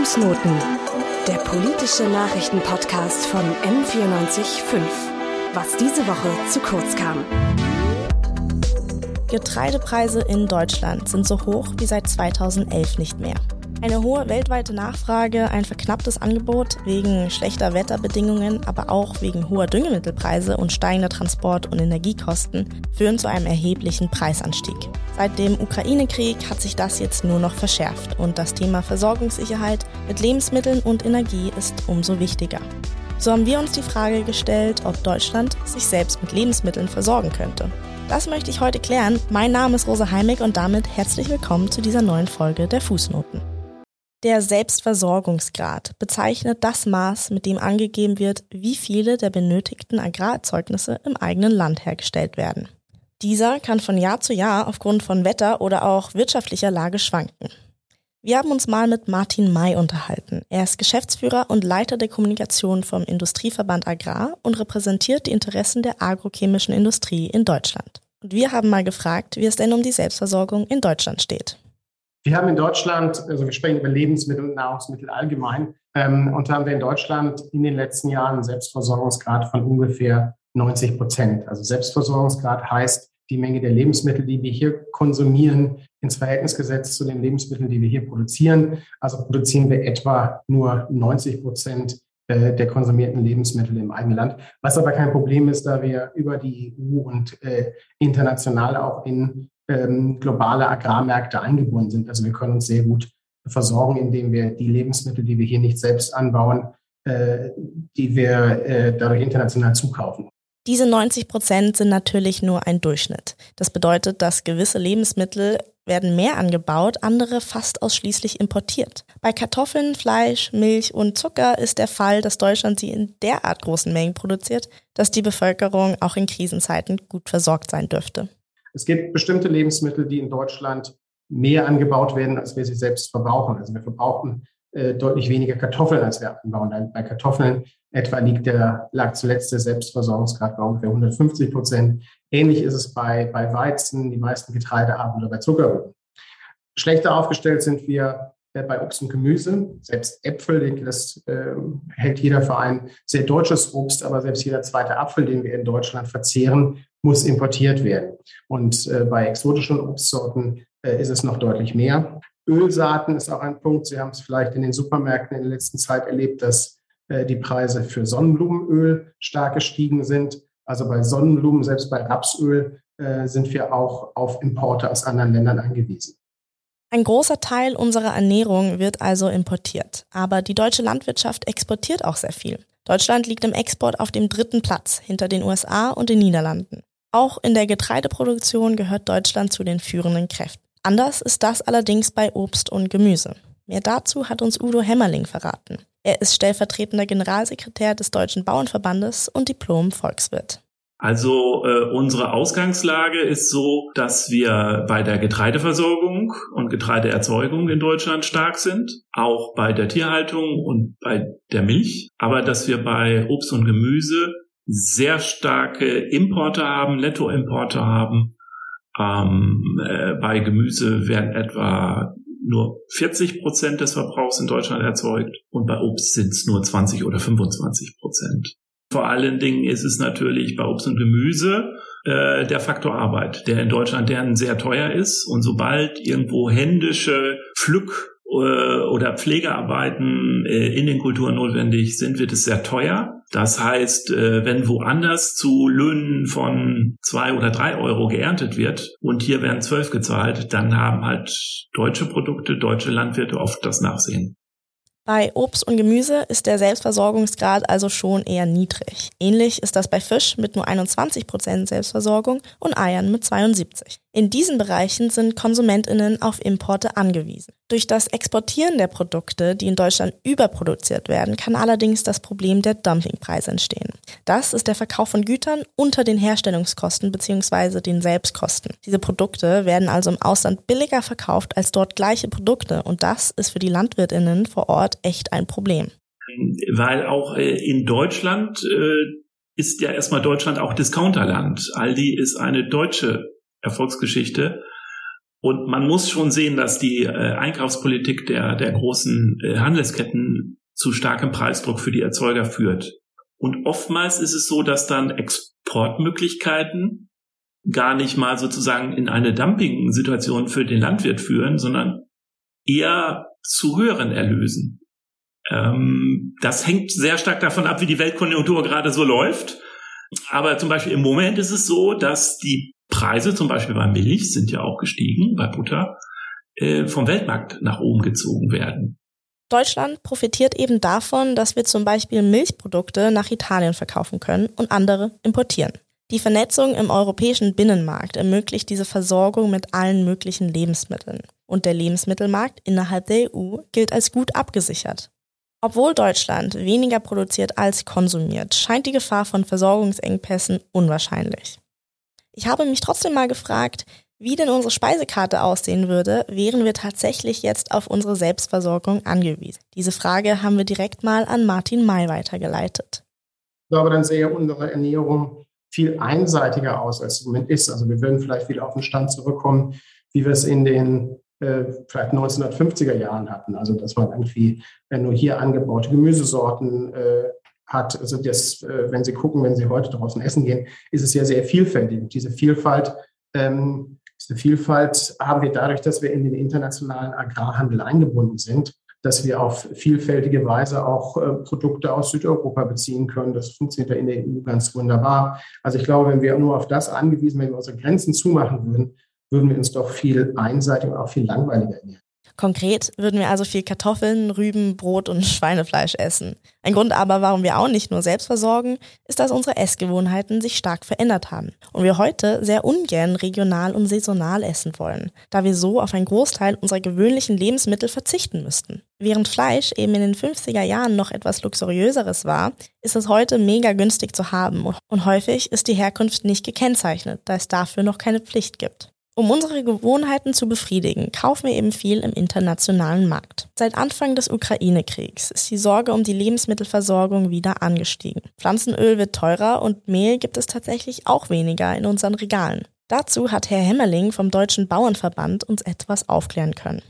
Fußnoten, der politische Nachrichtenpodcast von M945. Was diese Woche zu kurz kam. Getreidepreise in Deutschland sind so hoch wie seit 2011 nicht mehr. Eine hohe weltweite Nachfrage, ein verknapptes Angebot wegen schlechter Wetterbedingungen, aber auch wegen hoher Düngemittelpreise und steigender Transport- und Energiekosten führen zu einem erheblichen Preisanstieg. Seit dem Ukraine-Krieg hat sich das jetzt nur noch verschärft und das Thema Versorgungssicherheit mit Lebensmitteln und Energie ist umso wichtiger. So haben wir uns die Frage gestellt, ob Deutschland sich selbst mit Lebensmitteln versorgen könnte. Das möchte ich heute klären. Mein Name ist Rosa Heimig und damit herzlich willkommen zu dieser neuen Folge der Fußnoten. Der Selbstversorgungsgrad bezeichnet das Maß, mit dem angegeben wird, wie viele der benötigten Agrarerzeugnisse im eigenen Land hergestellt werden. Dieser kann von Jahr zu Jahr aufgrund von Wetter oder auch wirtschaftlicher Lage schwanken. Wir haben uns mal mit Martin May unterhalten. Er ist Geschäftsführer und Leiter der Kommunikation vom Industrieverband Agrar und repräsentiert die Interessen der agrochemischen Industrie in Deutschland. Und wir haben mal gefragt, wie es denn um die Selbstversorgung in Deutschland steht. Wir haben in Deutschland, also wir sprechen über Lebensmittel und Nahrungsmittel allgemein, ähm, und haben wir in Deutschland in den letzten Jahren einen Selbstversorgungsgrad von ungefähr 90 Prozent. Also Selbstversorgungsgrad heißt, die Menge der Lebensmittel, die wir hier konsumieren, ins Verhältnis gesetzt zu den Lebensmitteln, die wir hier produzieren. Also produzieren wir etwa nur 90 Prozent äh, der konsumierten Lebensmittel im eigenen Land. Was aber kein Problem ist, da wir über die EU und äh, international auch in ähm, globale Agrarmärkte eingebunden sind. Also wir können uns sehr gut versorgen, indem wir die Lebensmittel, die wir hier nicht selbst anbauen, äh, die wir äh, dadurch international zukaufen. Diese 90 Prozent sind natürlich nur ein Durchschnitt. Das bedeutet, dass gewisse Lebensmittel werden mehr angebaut, andere fast ausschließlich importiert. Bei Kartoffeln, Fleisch, Milch und Zucker ist der Fall, dass Deutschland sie in derart großen Mengen produziert, dass die Bevölkerung auch in Krisenzeiten gut versorgt sein dürfte. Es gibt bestimmte Lebensmittel, die in Deutschland mehr angebaut werden, als wir sie selbst verbrauchen. Also wir verbrauchen äh, deutlich weniger Kartoffeln, als wir anbauen. Bei Kartoffeln etwa liegt der, lag zuletzt der Selbstversorgungsgrad bei ungefähr 150 Prozent. Ähnlich ist es bei, bei Weizen, die meisten Getreidearten oder bei Zuckerrüben. Schlechter aufgestellt sind wir äh, bei Obst und Gemüse. Selbst Äpfel, das äh, hält jeder für ein sehr deutsches Obst, aber selbst jeder zweite Apfel, den wir in Deutschland verzehren, muss importiert werden. Und äh, bei exotischen Obstsorten äh, ist es noch deutlich mehr. Ölsaaten ist auch ein Punkt. Sie haben es vielleicht in den Supermärkten in der letzten Zeit erlebt, dass äh, die Preise für Sonnenblumenöl stark gestiegen sind. Also bei Sonnenblumen, selbst bei Rapsöl, äh, sind wir auch auf Importe aus anderen Ländern angewiesen. Ein großer Teil unserer Ernährung wird also importiert. Aber die deutsche Landwirtschaft exportiert auch sehr viel. Deutschland liegt im Export auf dem dritten Platz hinter den USA und den Niederlanden. Auch in der Getreideproduktion gehört Deutschland zu den führenden Kräften. Anders ist das allerdings bei Obst und Gemüse. Mehr dazu hat uns Udo Hämmerling verraten. Er ist stellvertretender Generalsekretär des Deutschen Bauernverbandes und Diplom-Volkswirt. Also äh, unsere Ausgangslage ist so, dass wir bei der Getreideversorgung und Getreideerzeugung in Deutschland stark sind, auch bei der Tierhaltung und bei der Milch, aber dass wir bei Obst und Gemüse sehr starke Importe haben, Nettoimporte haben. Ähm, äh, bei Gemüse werden etwa nur 40 Prozent des Verbrauchs in Deutschland erzeugt und bei Obst sind es nur 20 oder 25 Prozent. Vor allen Dingen ist es natürlich bei Obst und Gemüse äh, der Faktor Arbeit, der in Deutschland deren sehr teuer ist. Und sobald irgendwo händische Pflück- äh, oder Pflegearbeiten äh, in den Kulturen notwendig sind, wird es sehr teuer. Das heißt, äh, wenn woanders zu Löhnen von zwei oder drei Euro geerntet wird und hier werden zwölf gezahlt, dann haben halt deutsche Produkte, deutsche Landwirte oft das Nachsehen. Bei Obst und Gemüse ist der Selbstversorgungsgrad also schon eher niedrig. Ähnlich ist das bei Fisch mit nur 21 Prozent Selbstversorgung und Eiern mit 72. In diesen Bereichen sind Konsumentinnen auf Importe angewiesen. Durch das Exportieren der Produkte, die in Deutschland überproduziert werden, kann allerdings das Problem der Dumpingpreise entstehen. Das ist der Verkauf von Gütern unter den Herstellungskosten bzw. den Selbstkosten. Diese Produkte werden also im Ausland billiger verkauft als dort gleiche Produkte und das ist für die Landwirtinnen vor Ort echt ein Problem. Weil auch äh, in Deutschland äh, ist ja erstmal Deutschland auch Discounterland. Aldi ist eine deutsche Erfolgsgeschichte. Und man muss schon sehen, dass die äh, Einkaufspolitik der, der großen äh, Handelsketten zu starkem Preisdruck für die Erzeuger führt. Und oftmals ist es so, dass dann Exportmöglichkeiten gar nicht mal sozusagen in eine Dumping-Situation für den Landwirt führen, sondern eher zu höheren Erlösen. Ähm, das hängt sehr stark davon ab, wie die Weltkonjunktur gerade so läuft. Aber zum Beispiel im Moment ist es so, dass die Preise zum Beispiel bei Milch sind ja auch gestiegen, bei Butter, äh, vom Weltmarkt nach oben gezogen werden. Deutschland profitiert eben davon, dass wir zum Beispiel Milchprodukte nach Italien verkaufen können und andere importieren. Die Vernetzung im europäischen Binnenmarkt ermöglicht diese Versorgung mit allen möglichen Lebensmitteln. Und der Lebensmittelmarkt innerhalb der EU gilt als gut abgesichert. Obwohl Deutschland weniger produziert als konsumiert, scheint die Gefahr von Versorgungsengpässen unwahrscheinlich. Ich habe mich trotzdem mal gefragt, wie denn unsere Speisekarte aussehen würde, wären wir tatsächlich jetzt auf unsere Selbstversorgung angewiesen. Diese Frage haben wir direkt mal an Martin May weitergeleitet. Ich glaube, dann sehe unsere Ernährung viel einseitiger aus, als es im Moment ist. Also wir würden vielleicht wieder auf den Stand zurückkommen, wie wir es in den äh, vielleicht 1950er Jahren hatten. Also dass man irgendwie äh, nur hier angebaute Gemüsesorten äh, hat. Also das, äh, wenn Sie gucken, wenn Sie heute draußen essen gehen, ist es ja sehr vielfältig. Und diese Vielfalt, ähm, diese Vielfalt haben wir dadurch, dass wir in den internationalen Agrarhandel eingebunden sind, dass wir auf vielfältige Weise auch äh, Produkte aus Südeuropa beziehen können. Das funktioniert ja in der EU ganz wunderbar. Also ich glaube, wenn wir nur auf das angewiesen, wenn wir unsere Grenzen zumachen würden, würden wir uns doch viel einseitiger und auch viel langweiliger ernähren. Konkret würden wir also viel Kartoffeln, Rüben, Brot und Schweinefleisch essen. Ein Grund aber, warum wir auch nicht nur selbst versorgen, ist, dass unsere Essgewohnheiten sich stark verändert haben und wir heute sehr ungern regional und saisonal essen wollen, da wir so auf einen Großteil unserer gewöhnlichen Lebensmittel verzichten müssten. Während Fleisch eben in den 50er Jahren noch etwas luxuriöseres war, ist es heute mega günstig zu haben und häufig ist die Herkunft nicht gekennzeichnet, da es dafür noch keine Pflicht gibt. Um unsere Gewohnheiten zu befriedigen, kaufen wir eben viel im internationalen Markt. Seit Anfang des Ukraine-Kriegs ist die Sorge um die Lebensmittelversorgung wieder angestiegen. Pflanzenöl wird teurer und Mehl gibt es tatsächlich auch weniger in unseren Regalen. Dazu hat Herr Hemmerling vom Deutschen Bauernverband uns etwas aufklären können.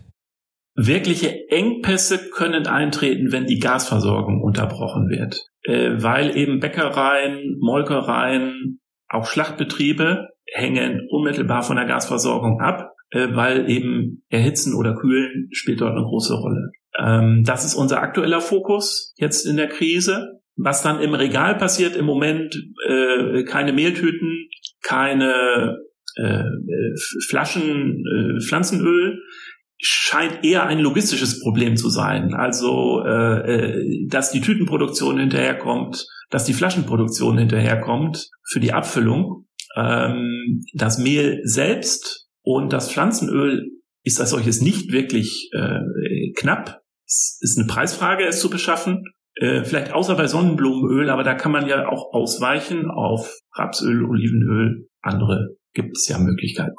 Wirkliche Engpässe können eintreten, wenn die Gasversorgung unterbrochen wird, äh, weil eben Bäckereien, Molkereien, auch Schlachtbetriebe hängen unmittelbar von der Gasversorgung ab, äh, weil eben Erhitzen oder Kühlen spielt dort eine große Rolle. Ähm, das ist unser aktueller Fokus jetzt in der Krise. Was dann im Regal passiert im Moment, äh, keine Mehltüten, keine äh, Flaschen äh, Pflanzenöl, scheint eher ein logistisches Problem zu sein. Also, äh, äh dass die Tütenproduktion hinterherkommt, dass die Flaschenproduktion hinterherkommt für die Abfüllung ähm, das Mehl selbst und das Pflanzenöl ist als solches nicht wirklich äh, knapp. Es ist eine Preisfrage, es zu beschaffen. Äh, vielleicht außer bei Sonnenblumenöl, aber da kann man ja auch ausweichen auf Rapsöl, Olivenöl. Andere gibt es ja Möglichkeiten.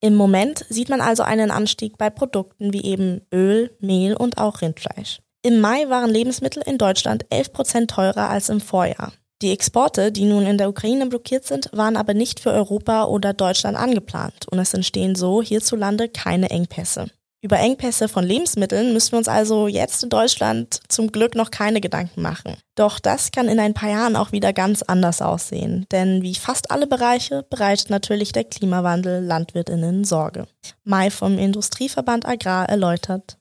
Im Moment sieht man also einen Anstieg bei Produkten wie eben Öl, Mehl und auch Rindfleisch. Im Mai waren Lebensmittel in Deutschland 11 Prozent teurer als im Vorjahr. Die Exporte, die nun in der Ukraine blockiert sind, waren aber nicht für Europa oder Deutschland angeplant und es entstehen so hierzulande keine Engpässe. Über Engpässe von Lebensmitteln müssen wir uns also jetzt in Deutschland zum Glück noch keine Gedanken machen. Doch das kann in ein paar Jahren auch wieder ganz anders aussehen, denn wie fast alle Bereiche bereitet natürlich der Klimawandel Landwirtinnen Sorge. Mai vom Industrieverband Agrar erläutert.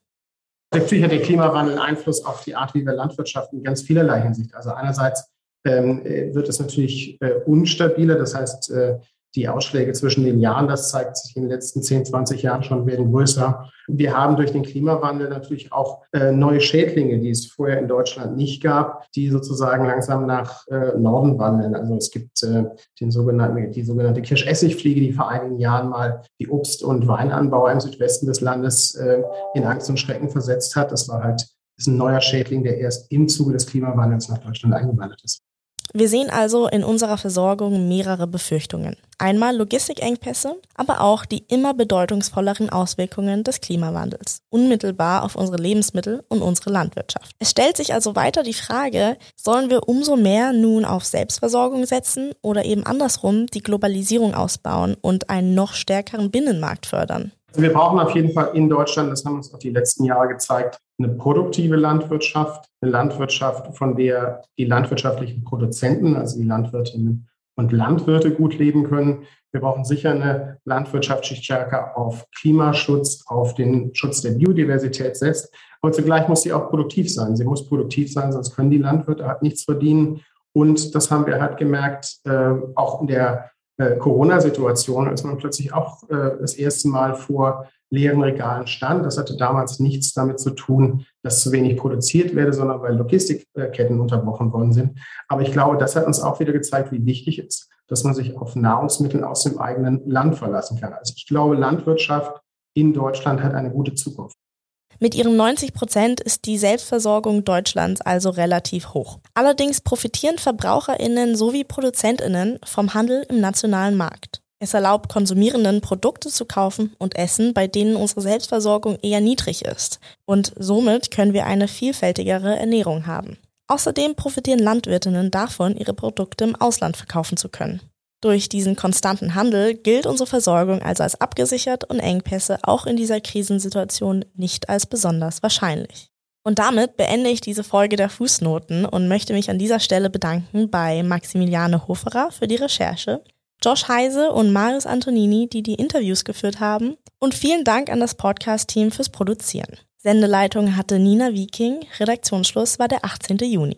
Natürlich hat der Klimawandel Einfluss auf die Art, wie wir Landwirtschaft in ganz vielerlei Hinsicht. Also einerseits wird es natürlich äh, unstabiler. Das heißt, äh, die Ausschläge zwischen den Jahren, das zeigt sich in den letzten 10, 20 Jahren schon, werden größer. Wir haben durch den Klimawandel natürlich auch äh, neue Schädlinge, die es vorher in Deutschland nicht gab, die sozusagen langsam nach äh, Norden wandeln. Also es gibt äh, den sogenannten, die sogenannte Kirschessigfliege, die vor einigen Jahren mal die Obst- und Weinanbauer im Südwesten des Landes äh, in Angst und Schrecken versetzt hat. Das war halt ist ein neuer Schädling, der erst im Zuge des Klimawandels nach Deutschland eingewandert ist. Wir sehen also in unserer Versorgung mehrere Befürchtungen. Einmal Logistikengpässe, aber auch die immer bedeutungsvolleren Auswirkungen des Klimawandels, unmittelbar auf unsere Lebensmittel und unsere Landwirtschaft. Es stellt sich also weiter die Frage, sollen wir umso mehr nun auf Selbstversorgung setzen oder eben andersrum die Globalisierung ausbauen und einen noch stärkeren Binnenmarkt fördern? Wir brauchen auf jeden Fall in Deutschland, das haben uns auch die letzten Jahre gezeigt, eine produktive Landwirtschaft, eine Landwirtschaft, von der die landwirtschaftlichen Produzenten, also die Landwirtinnen und Landwirte gut leben können. Wir brauchen sicher eine Landwirtschaft, die stärker auf Klimaschutz, auf den Schutz der Biodiversität setzt. Aber zugleich muss sie auch produktiv sein. Sie muss produktiv sein, sonst können die Landwirte halt nichts verdienen. Und das haben wir halt gemerkt, äh, auch in der äh, Corona-Situation, als man plötzlich auch äh, das erste Mal vor leeren Regalen stand. Das hatte damals nichts damit zu tun, dass zu wenig produziert werde, sondern weil Logistikketten unterbrochen worden sind. Aber ich glaube, das hat uns auch wieder gezeigt, wie wichtig es ist, dass man sich auf Nahrungsmittel aus dem eigenen Land verlassen kann. Also ich glaube, Landwirtschaft in Deutschland hat eine gute Zukunft. Mit ihren 90 Prozent ist die Selbstversorgung Deutschlands also relativ hoch. Allerdings profitieren Verbraucherinnen sowie Produzentinnen vom Handel im nationalen Markt. Es erlaubt Konsumierenden Produkte zu kaufen und essen, bei denen unsere Selbstversorgung eher niedrig ist. Und somit können wir eine vielfältigere Ernährung haben. Außerdem profitieren Landwirtinnen davon, ihre Produkte im Ausland verkaufen zu können. Durch diesen konstanten Handel gilt unsere Versorgung also als abgesichert und Engpässe auch in dieser Krisensituation nicht als besonders wahrscheinlich. Und damit beende ich diese Folge der Fußnoten und möchte mich an dieser Stelle bedanken bei Maximiliane Hoferer für die Recherche, Josh Heise und Marius Antonini, die die Interviews geführt haben und vielen Dank an das Podcast-Team fürs Produzieren. Sendeleitung hatte Nina Viking, Redaktionsschluss war der 18. Juni.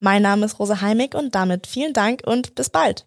Mein Name ist Rosa Heimig und damit vielen Dank und bis bald.